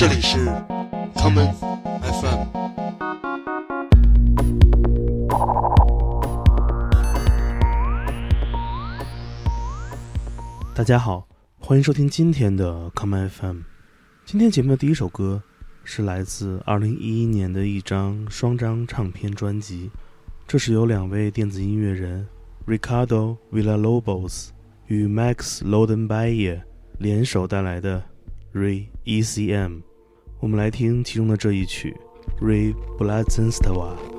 这里是 common FM。大家好，欢迎收听今天的 common FM。今天节目的第一首歌是来自2011年的一张双张唱片专辑，这是由两位电子音乐人 Ricardo Villalobos 与 Max Lodenbayer 联手带来的 Re ECM。我们来听其中的这一曲 Reblazenstwa。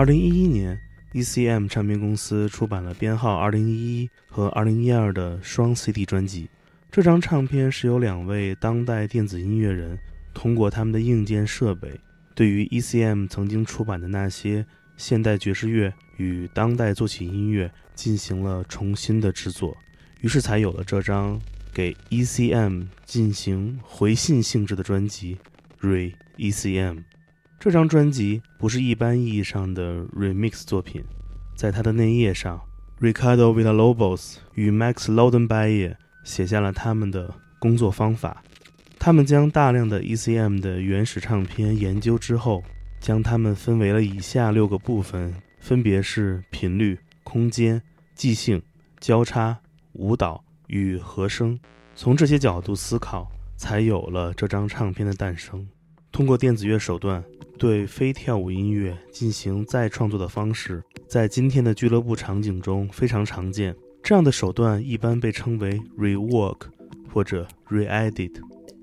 二零一一年，ECM 唱片公司出版了编号二零一一和二零一二的双 CD 专辑。这张唱片是由两位当代电子音乐人通过他们的硬件设备，对于 ECM 曾经出版的那些现代爵士乐与当代作曲音乐进行了重新的制作，于是才有了这张给 ECM 进行回信性质的专辑《Re ECM》。这张专辑不是一般意义上的 remix 作品，在它的内页上，Ricardo Villalobos 与 Max Lodenbayer 写下了他们的工作方法。他们将大量的 ECM 的原始唱片研究之后，将它们分为了以下六个部分，分别是频率、空间、即兴、交叉、舞蹈与和声。从这些角度思考，才有了这张唱片的诞生。通过电子乐手段。对非跳舞音乐进行再创作的方式，在今天的俱乐部场景中非常常见。这样的手段一般被称为 rework 或者 reedit。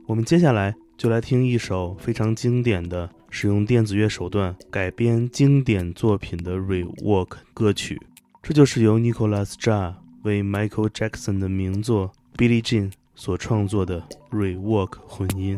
我们接下来就来听一首非常经典的使用电子乐手段改编经典作品的 rework 歌曲，这就是由 Nicolas Jar 为 Michael Jackson 的名作《Billie Jean》所创作的 rework 混音。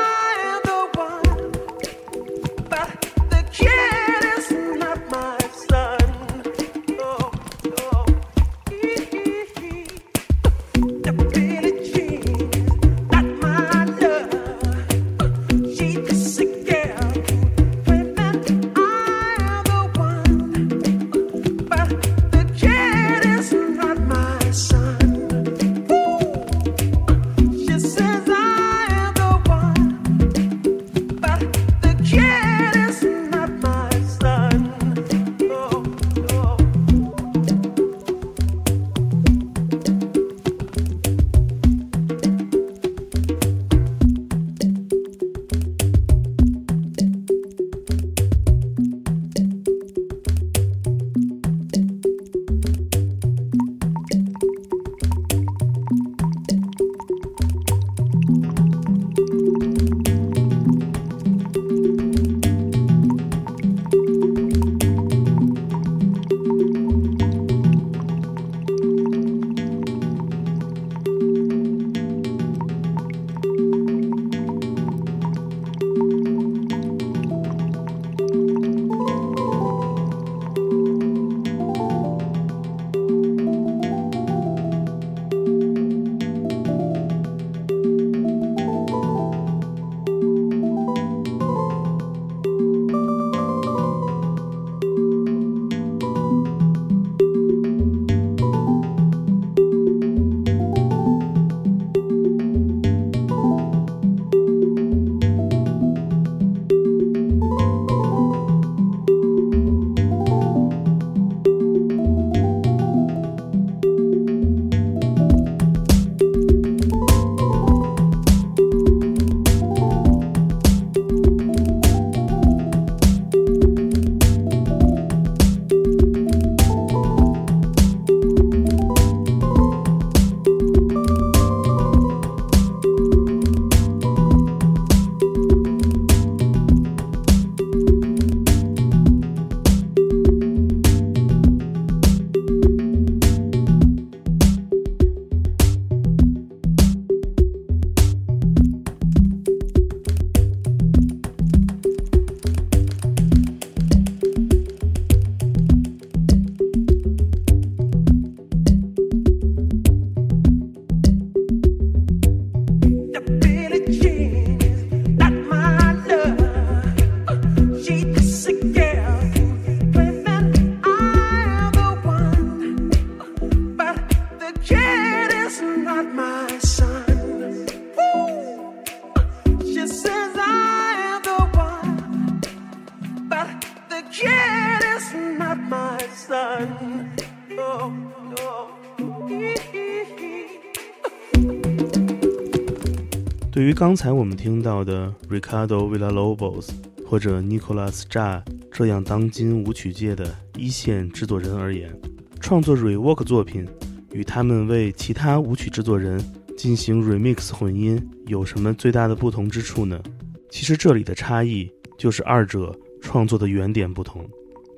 对于刚才我们听到的 Ricardo Villalobos 或者 Nicolas Ja 这样当今舞曲界的一线制作人而言，创作 rework 作品与他们为其他舞曲制作人进行 remix 混音有什么最大的不同之处呢？其实这里的差异就是二者创作的原点不同。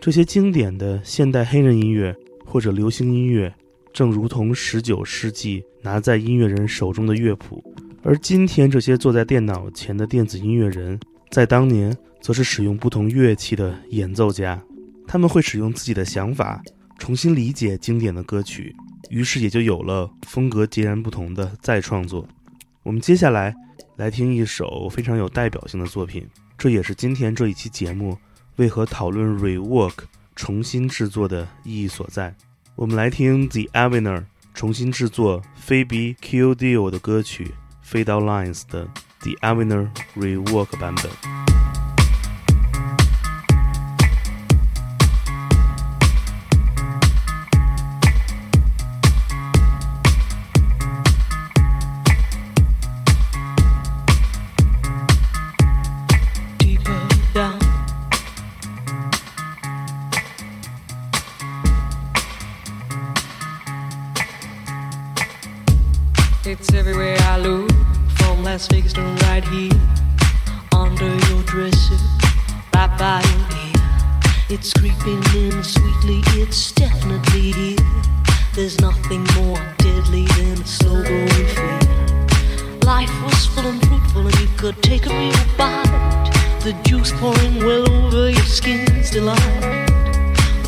这些经典的现代黑人音乐或者流行音乐，正如同19世纪拿在音乐人手中的乐谱，而今天这些坐在电脑前的电子音乐人，在当年则是使用不同乐器的演奏家。他们会使用自己的想法重新理解经典的歌曲，于是也就有了风格截然不同的再创作。我们接下来来听一首非常有代表性的作品，这也是今天这一期节目。为何讨论 rework 重新制作的意义所在？我们来听 The Avener 重新制作 Phoebe Kildeo 的歌曲 Fade Out Lines 的 The Avener rework 版本。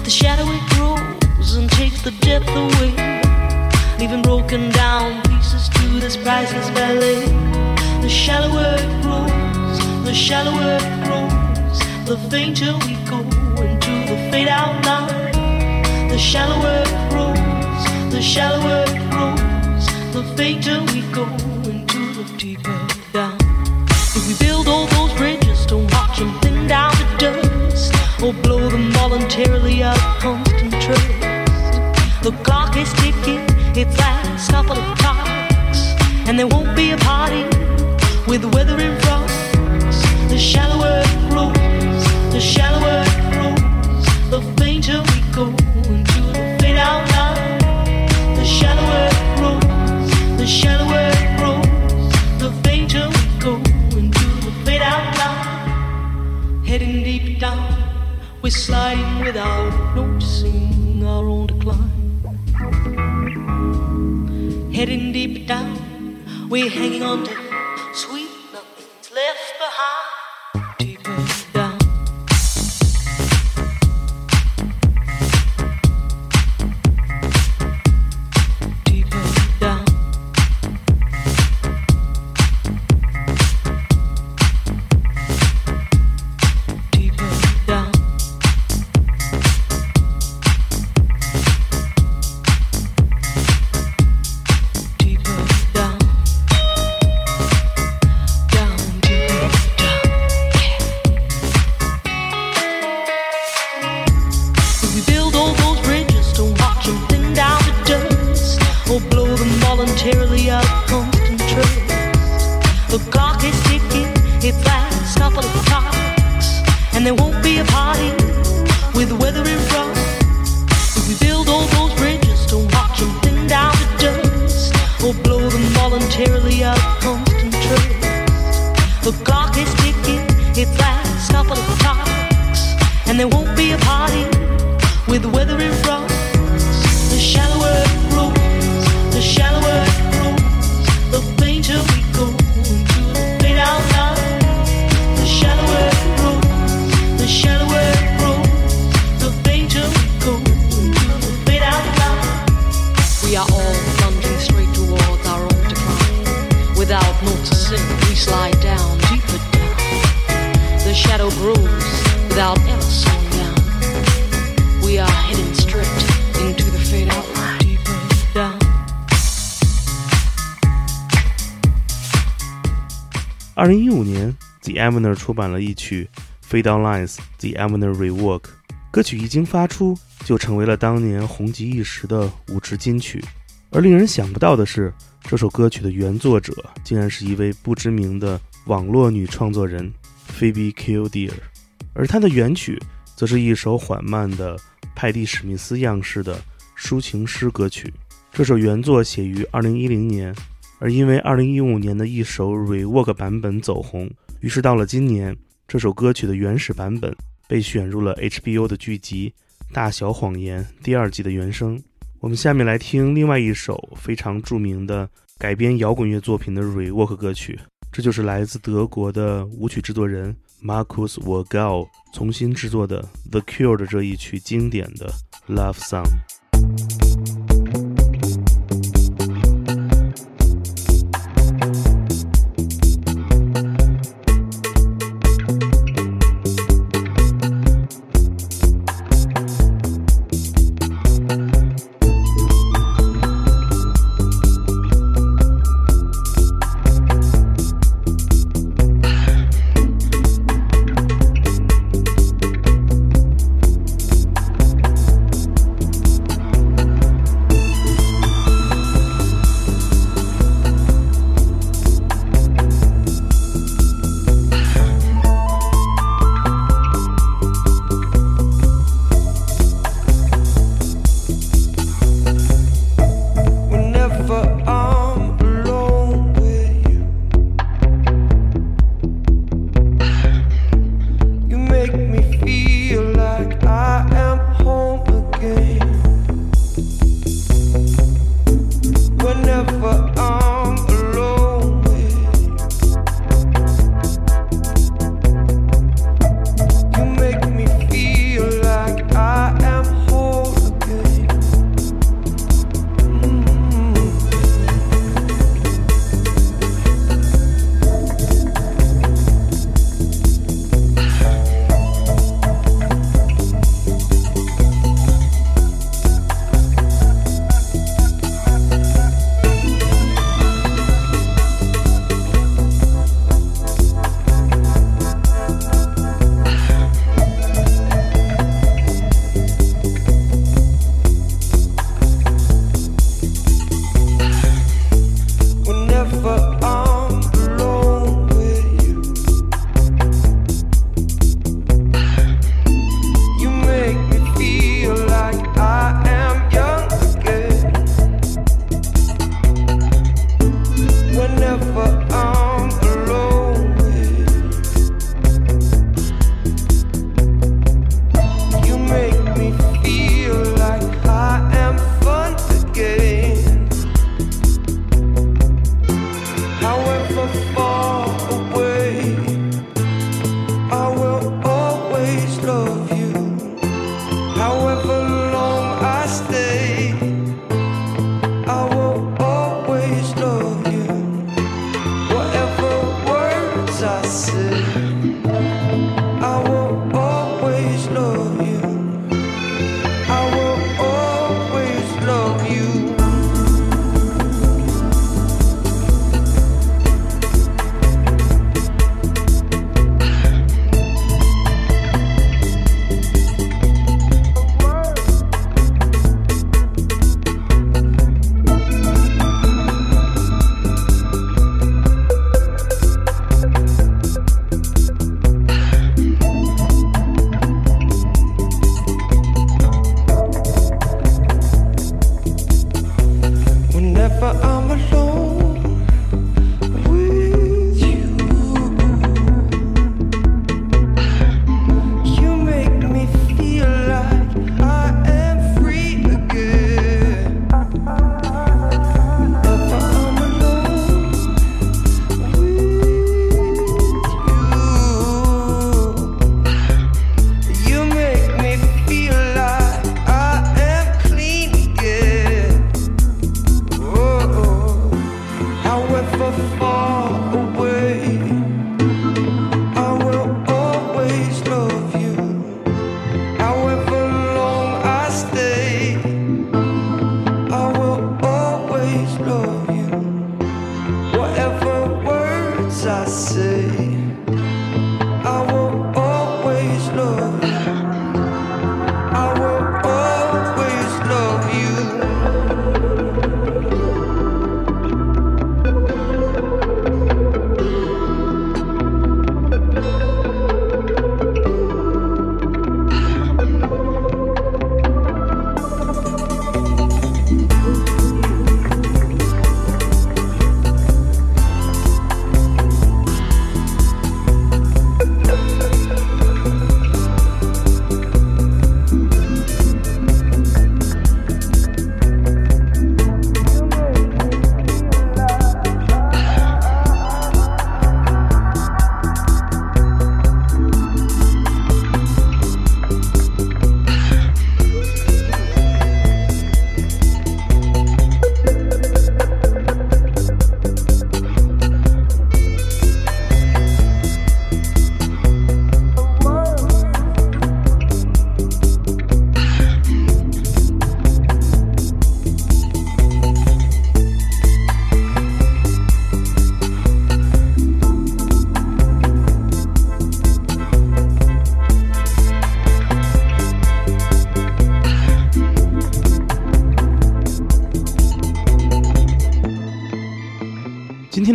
the shadow it grows and takes the depth away, leaving broken down pieces to this priceless ballet. The shallower it grows, the shallower it grows, the fainter we go into the fade out line. The shallower it grows, the shallower it grows, the fainter we go into the deeper down. If we build all those bridges, don't watch them thin down to dust or blow voluntarily out of constant trust. The clock is ticking, it's last couple of clocks, and there won't be a party with the weather in front. The shallower it grows, the shallower it grows, the fainter we go into the fade out line. The shallower it grows, the shallower it grows, the fainter we go into the fade out line. Heading deep down. We're sliding without noticing our own decline. Heading deep down, we're hanging on to sweet nothing's left behind. 二零一五年，The Avener 出版了一曲《Fade Out Lines》，The Avener Rework。歌曲一经发出，就成为了当年红极一时的舞池金曲。而令人想不到的是，这首歌曲的原作者竟然是一位不知名的网络女创作人 Phoebe Kildare。而它的原曲则是一首缓慢的派蒂·史密斯样式的抒情诗歌曲。这首原作写于2010年，而因为2015年的一首 rework 版本走红，于是到了今年，这首歌曲的原始版本被选入了 HBO 的剧集《大小谎言》第二季的原声。我们下面来听另外一首非常著名的改编摇滚乐作品的 rework 歌曲，这就是来自德国的舞曲制作人 Markus Wagau 重新制作的 The Cure 的这一曲经典的 Love Song。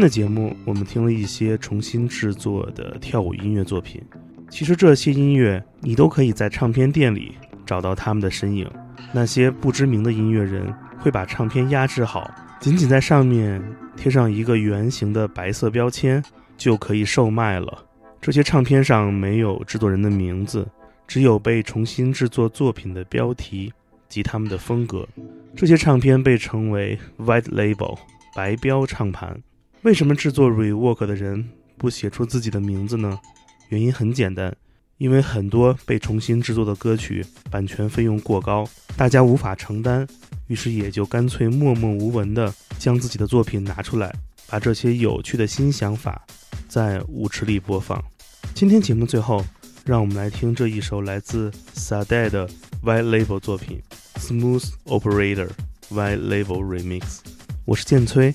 的节目，我们听了一些重新制作的跳舞音乐作品。其实这些音乐，你都可以在唱片店里找到他们的身影。那些不知名的音乐人会把唱片压制好，仅仅在上面贴上一个圆形的白色标签，就可以售卖了。这些唱片上没有制作人的名字，只有被重新制作作品的标题及他们的风格。这些唱片被称为 White Label 白标唱盘。为什么制作 Rework 的人不写出自己的名字呢？原因很简单，因为很多被重新制作的歌曲版权费用过高，大家无法承担，于是也就干脆默默无闻地将自己的作品拿出来，把这些有趣的新想法在舞池里播放。今天节目最后，让我们来听这一首来自 Sade 的 White Label 作品《Smooth Operator White Label Remix》。我是剑崔，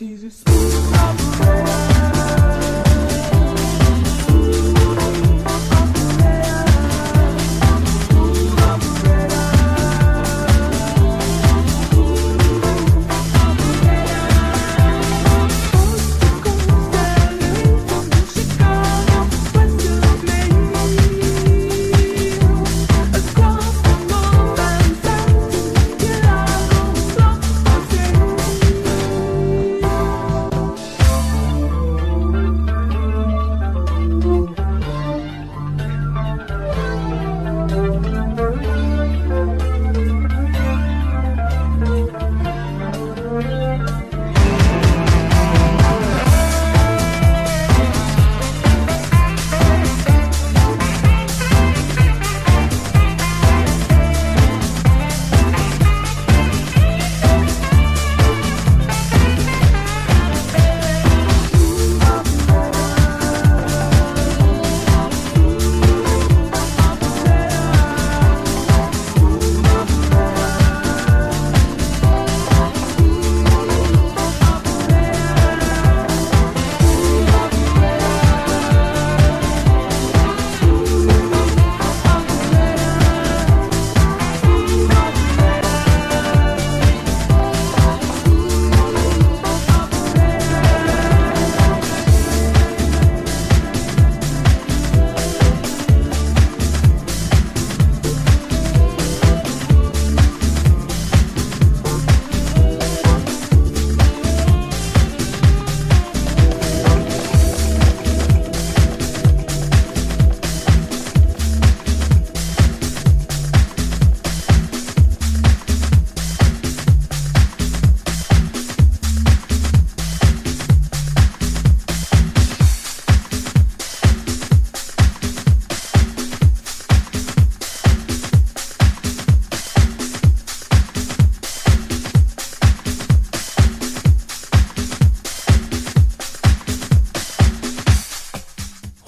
Jesus.